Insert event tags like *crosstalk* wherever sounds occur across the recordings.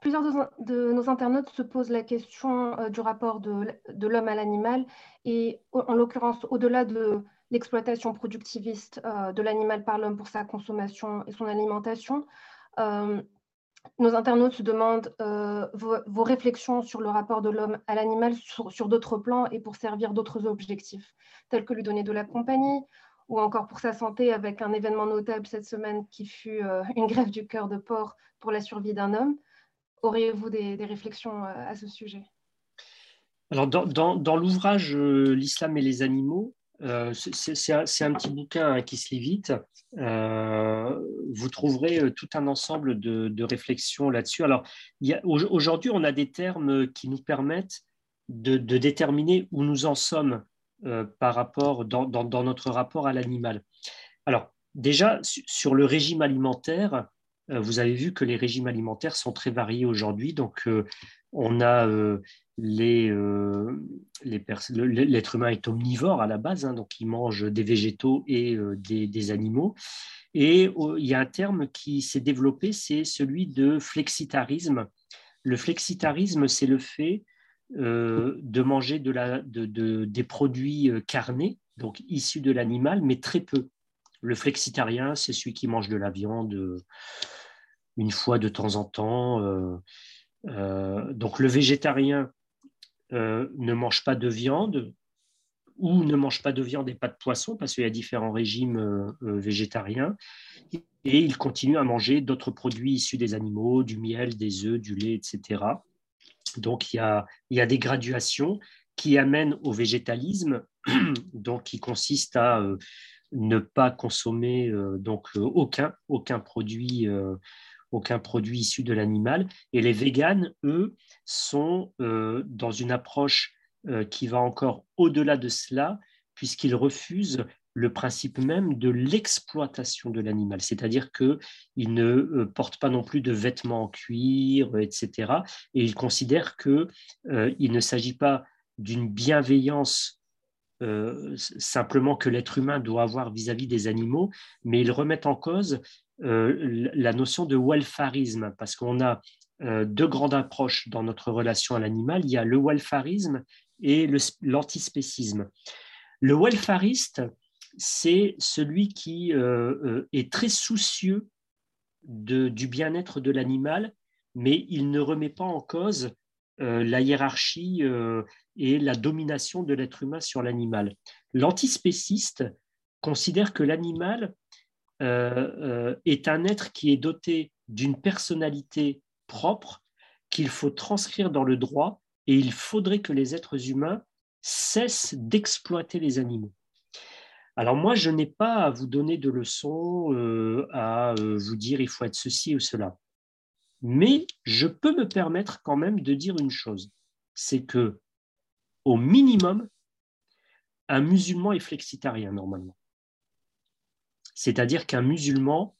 plusieurs de, nos internautes se posent la question du rapport de, l'homme à l'animal et en l'occurrence, au-delà de l'exploitation productiviste de l'animal par l'homme pour sa consommation et son alimentation, nos internautes se demandent euh, vos, réflexions sur le rapport de l'homme à l'animal sur, d'autres plans et pour servir d'autres objectifs, tels que lui donner de la compagnie ou encore pour sa santé avec un événement notable cette semaine qui fut euh, une grève du cœur de porc pour la survie d'un homme. Auriez-vous des, réflexions euh, à ce sujet? Alors, dans l'ouvrage L'islam et les animaux, euh, c'est un, petit bouquin hein, qui se lit vite. Euh, vous trouverez euh, tout un ensemble de, réflexions là-dessus. Alors, aujourd'hui, on a des termes qui nous permettent de, déterminer où nous en sommes par rapport dans, notre rapport à l'animal. Alors, déjà, sur le régime alimentaire, vous avez vu que les régimes alimentaires sont très variés aujourd'hui. Donc, on a euh, l'être humain est omnivore à la base, hein, donc il mange des végétaux et euh, des, animaux. Et euh, il y a un terme qui s'est développé, c'est celui de flexitarisme. Le flexitarisme, c'est le fait de manger des produits carnés, donc issus de l'animal, mais très peu. Le flexitarien, c'est celui qui mange de la viande une fois de temps en temps. donc le végétarien, euh, ne mange pas de viande ou ne mange pas de viande et pas de poisson parce qu'il y a différents régimes euh, euh, végétariens. Et il continue à manger d'autres produits issus des animaux, du miel, des œufs, du lait, etc. Donc il y a, des graduations qui amènent au végétalisme, *clears throat* donc qui consiste à ne pas consommer donc aucun, aucun produit aucun produit issu de l'animal. Et les véganes, eux, sont euh, dans une approche euh, qui va encore au-delà de cela, puisqu'ils refusent le principe même de l'exploitation de l'animal, c'est-à-dire qu'ils ne euh, portent pas non plus de vêtements en cuir, etc. Et ils considèrent qu'il ne s'agit pas d'une bienveillance simplement que l'être humain doit avoir vis-à-vis des animaux, mais ils remettent en cause la notion de welfarisme, parce qu'on a euh, deux grandes approches dans notre relation à l'animal. Il y a le welfarisme et l'antispécisme. Le welfariste, c'est celui qui euh, euh, est très soucieux du bien-être de l'animal, mais il ne remet pas en cause la hiérarchie et la domination de l'être humain sur l'animal. L'antispéciste considère que l'animal est un être qui est doté d'une personnalité propre qu'il faut transcrire dans le droit et il faudrait que les êtres humains cessent d'exploiter les animaux. Alors moi, je n'ai pas à vous donner de leçons, euh, à euh, vous dire il faut être ceci ou cela. Mais je peux me permettre quand même de dire une chose, c'est que au minimum, un musulman est flexitarien normalement. C'est-à-dire qu'un musulman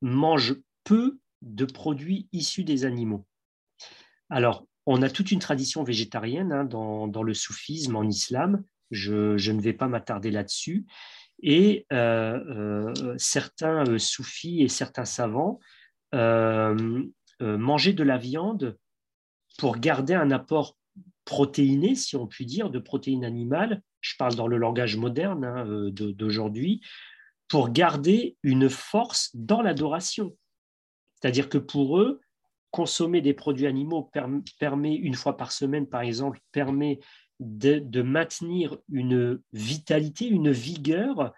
mange peu de produits issus des animaux. Alors, on a toute une tradition végétarienne hein, dans, le soufisme en islam. Je, ne vais pas m'attarder là-dessus. Et euh, euh, certains euh, soufis et certains savants mangeaient de la viande pour garder un apport protéiné, si on peut dire, de protéines animales. Je parle dans le langage moderne hein, d'aujourd'hui, pour garder une force dans l'adoration. C'est-à-dire que pour eux, consommer des produits animaux permet, une fois par semaine, par exemple, permet de, maintenir une vitalité, une vigueur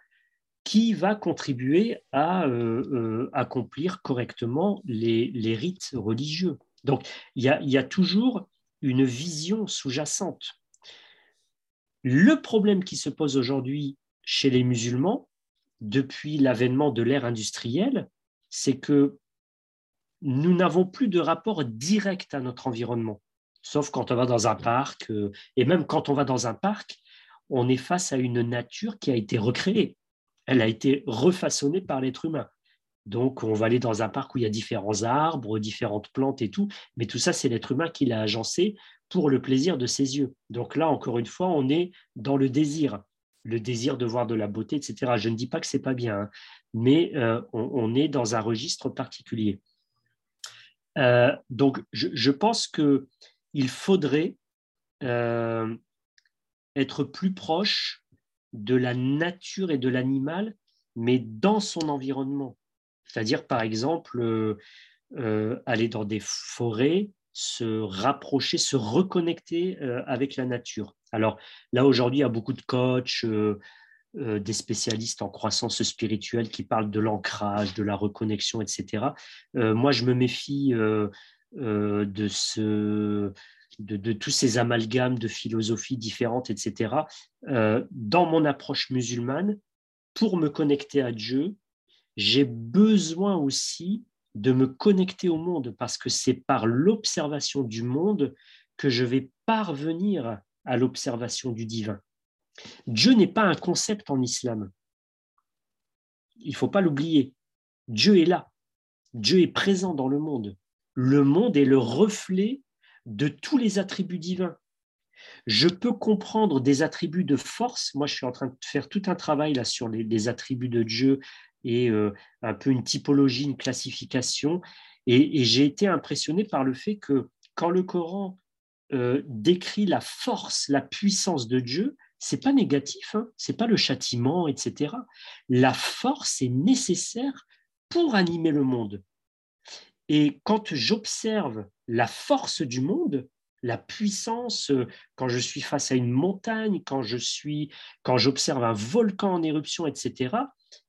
qui va contribuer à euh, euh, accomplir correctement les, rites religieux. Donc, il y a, toujours une vision sous-jacente. Le problème qui se pose aujourd'hui chez les musulmans, depuis l'avènement de l'ère industrielle, c'est que nous n'avons plus de rapport direct à notre environnement, sauf quand on va dans un parc. Euh, et même quand on va dans un parc, on est face à une nature qui a été recréée. Elle a été refaçonnée par l'être humain. Donc, on va aller dans un parc où il y a différents arbres, différentes plantes et tout, mais tout ça, c'est l'être humain qui l'a agencé pour le plaisir de ses yeux. Donc là, encore une fois, on est dans le désir, le désir de voir de la beauté, etc. Je ne dis pas que c'est pas bien, hein, mais euh, on, est dans un registre particulier. Euh, donc, je, pense qu'il faudrait euh, être plus proche de la nature et de l'animal, mais dans son environnement. C'est-à-dire, par exemple, euh, aller dans des forêts, se rapprocher, se reconnecter avec la nature. Alors là, aujourd'hui, il y a beaucoup de coachs, des spécialistes en croissance spirituelle qui parlent de l'ancrage, de la reconnexion, etc. moi, je me méfie de, ce, de, tous ces amalgames de philosophies différentes, etc. dans mon approche musulmane, pour me connecter à Dieu, j'ai besoin aussi de me connecter au monde parce que c'est par l'observation du monde que je vais parvenir à l'observation du divin. Dieu n'est pas un concept en islam. Il ne faut pas l'oublier. Dieu est là. Dieu est présent dans le monde. Le monde est le reflet de tous les attributs divins. Je peux comprendre des attributs de force. Moi, je suis en train de faire tout un travail là sur les, attributs de Dieu et euh, un peu une typologie, une classification. Et, j'ai été impressionné par le fait que quand le Coran euh, décrit la force, la puissance de Dieu, c'est pas négatif, hein, c'est pas le châtiment, etc. La force est nécessaire pour animer le monde. Et quand j'observe la force du monde, la puissance, euh, quand je suis face à une montagne, quand je suis, quand j'observe un volcan en éruption, etc.,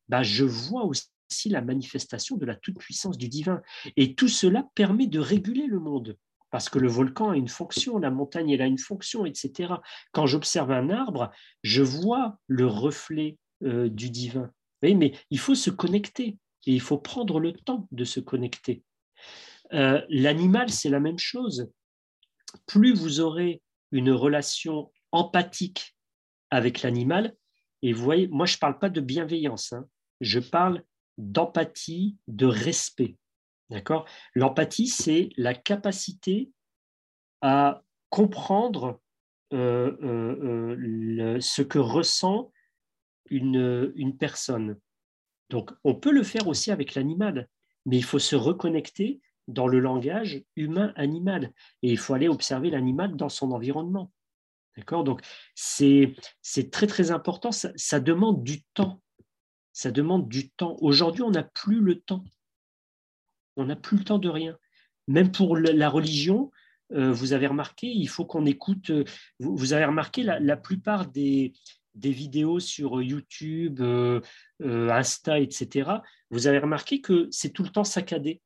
bah, je vois aussi la manifestation de la toute-puissance du divin. Et tout cela permet de réguler le monde parce que le volcan a une fonction, la montagne elle a une fonction, etc. Quand j'observe un arbre, je vois le reflet euh, du divin. mais il faut se connecter et il faut prendre le temps de se connecter. Euh, l'animal, c'est la même chose. Plus vous aurez une relation empathique avec l'animal, et vous voyez, moi je ne parle pas de bienveillance, hein. je parle d'empathie, de respect. D'accord? L'empathie, c'est la capacité à comprendre euh, euh, ce que ressent une personne. Donc, on peut le faire aussi avec l'animal, mais il faut se reconnecter dans le langage humain-animal et il faut aller observer l'animal dans son environnement. D'accord? Donc, c'est très, très important. ça demande du temps. Ça demande du temps. Aujourd'hui, on n'a plus le temps. On n'a plus le temps de rien. Même pour la religion, euh, vous avez remarqué, il faut qu'on écoute. Euh, vous, avez remarqué, la, plupart des, vidéos sur YouTube, euh, Insta, etc., vous avez remarqué que c'est tout le temps saccadé.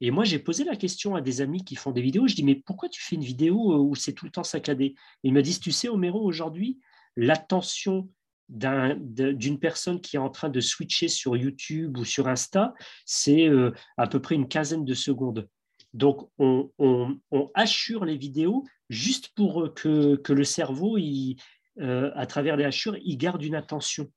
Et moi, j'ai posé la question à des amis qui font des vidéos. Je dis, mais pourquoi tu fais une vidéo où c'est tout le temps saccadé? Ils me disent, tu sais, Homero, aujourd'hui, l'attention d'une personne qui est en train de switcher sur YouTube ou sur Insta, c'est euh, à peu près une quinzaine de secondes. Donc, on, assure les vidéos juste pour euh, que, le cerveau, il, euh, à travers les hachures, il garde une attention.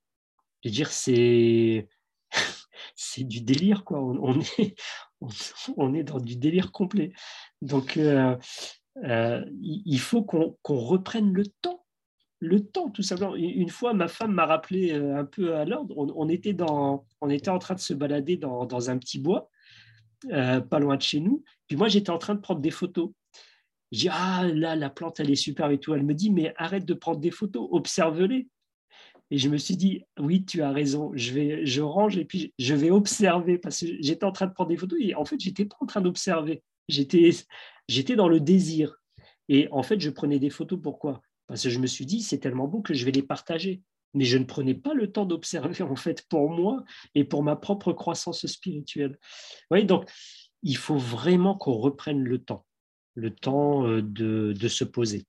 Je veux dire, c'est *laughs* c'est du délire, quoi. On, est, *laughs* on, est dans du délire complet. Donc, il faut qu'on reprenne le temps le temps, tout simplement. Une fois, ma femme m'a rappelé euh, un peu à l'ordre. On, était dans, on était en train de se balader dans, un petit bois, euh, pas loin de chez nous. Puis moi, j'étais en train de prendre des photos. Je dis, ah là, la plante, elle est super et tout. Elle me dit, mais arrête de prendre des photos, observe-les. Et je me suis dit, oui, tu as raison, je, vais, je range et puis je vais observer parce que j'étais en train de prendre des photos et en fait, j'étais pas en train d'observer. J'étais, j'étais dans le désir. Et en fait, je prenais des photos. Pourquoi? Parce que je me suis dit, c'est tellement beau que je vais les partager. Mais je ne prenais pas le temps d'observer, *laughs* en fait, pour moi et pour ma propre croissance spirituelle. Oui, donc, il faut vraiment qu'on reprenne le temps, le temps euh, de, se poser.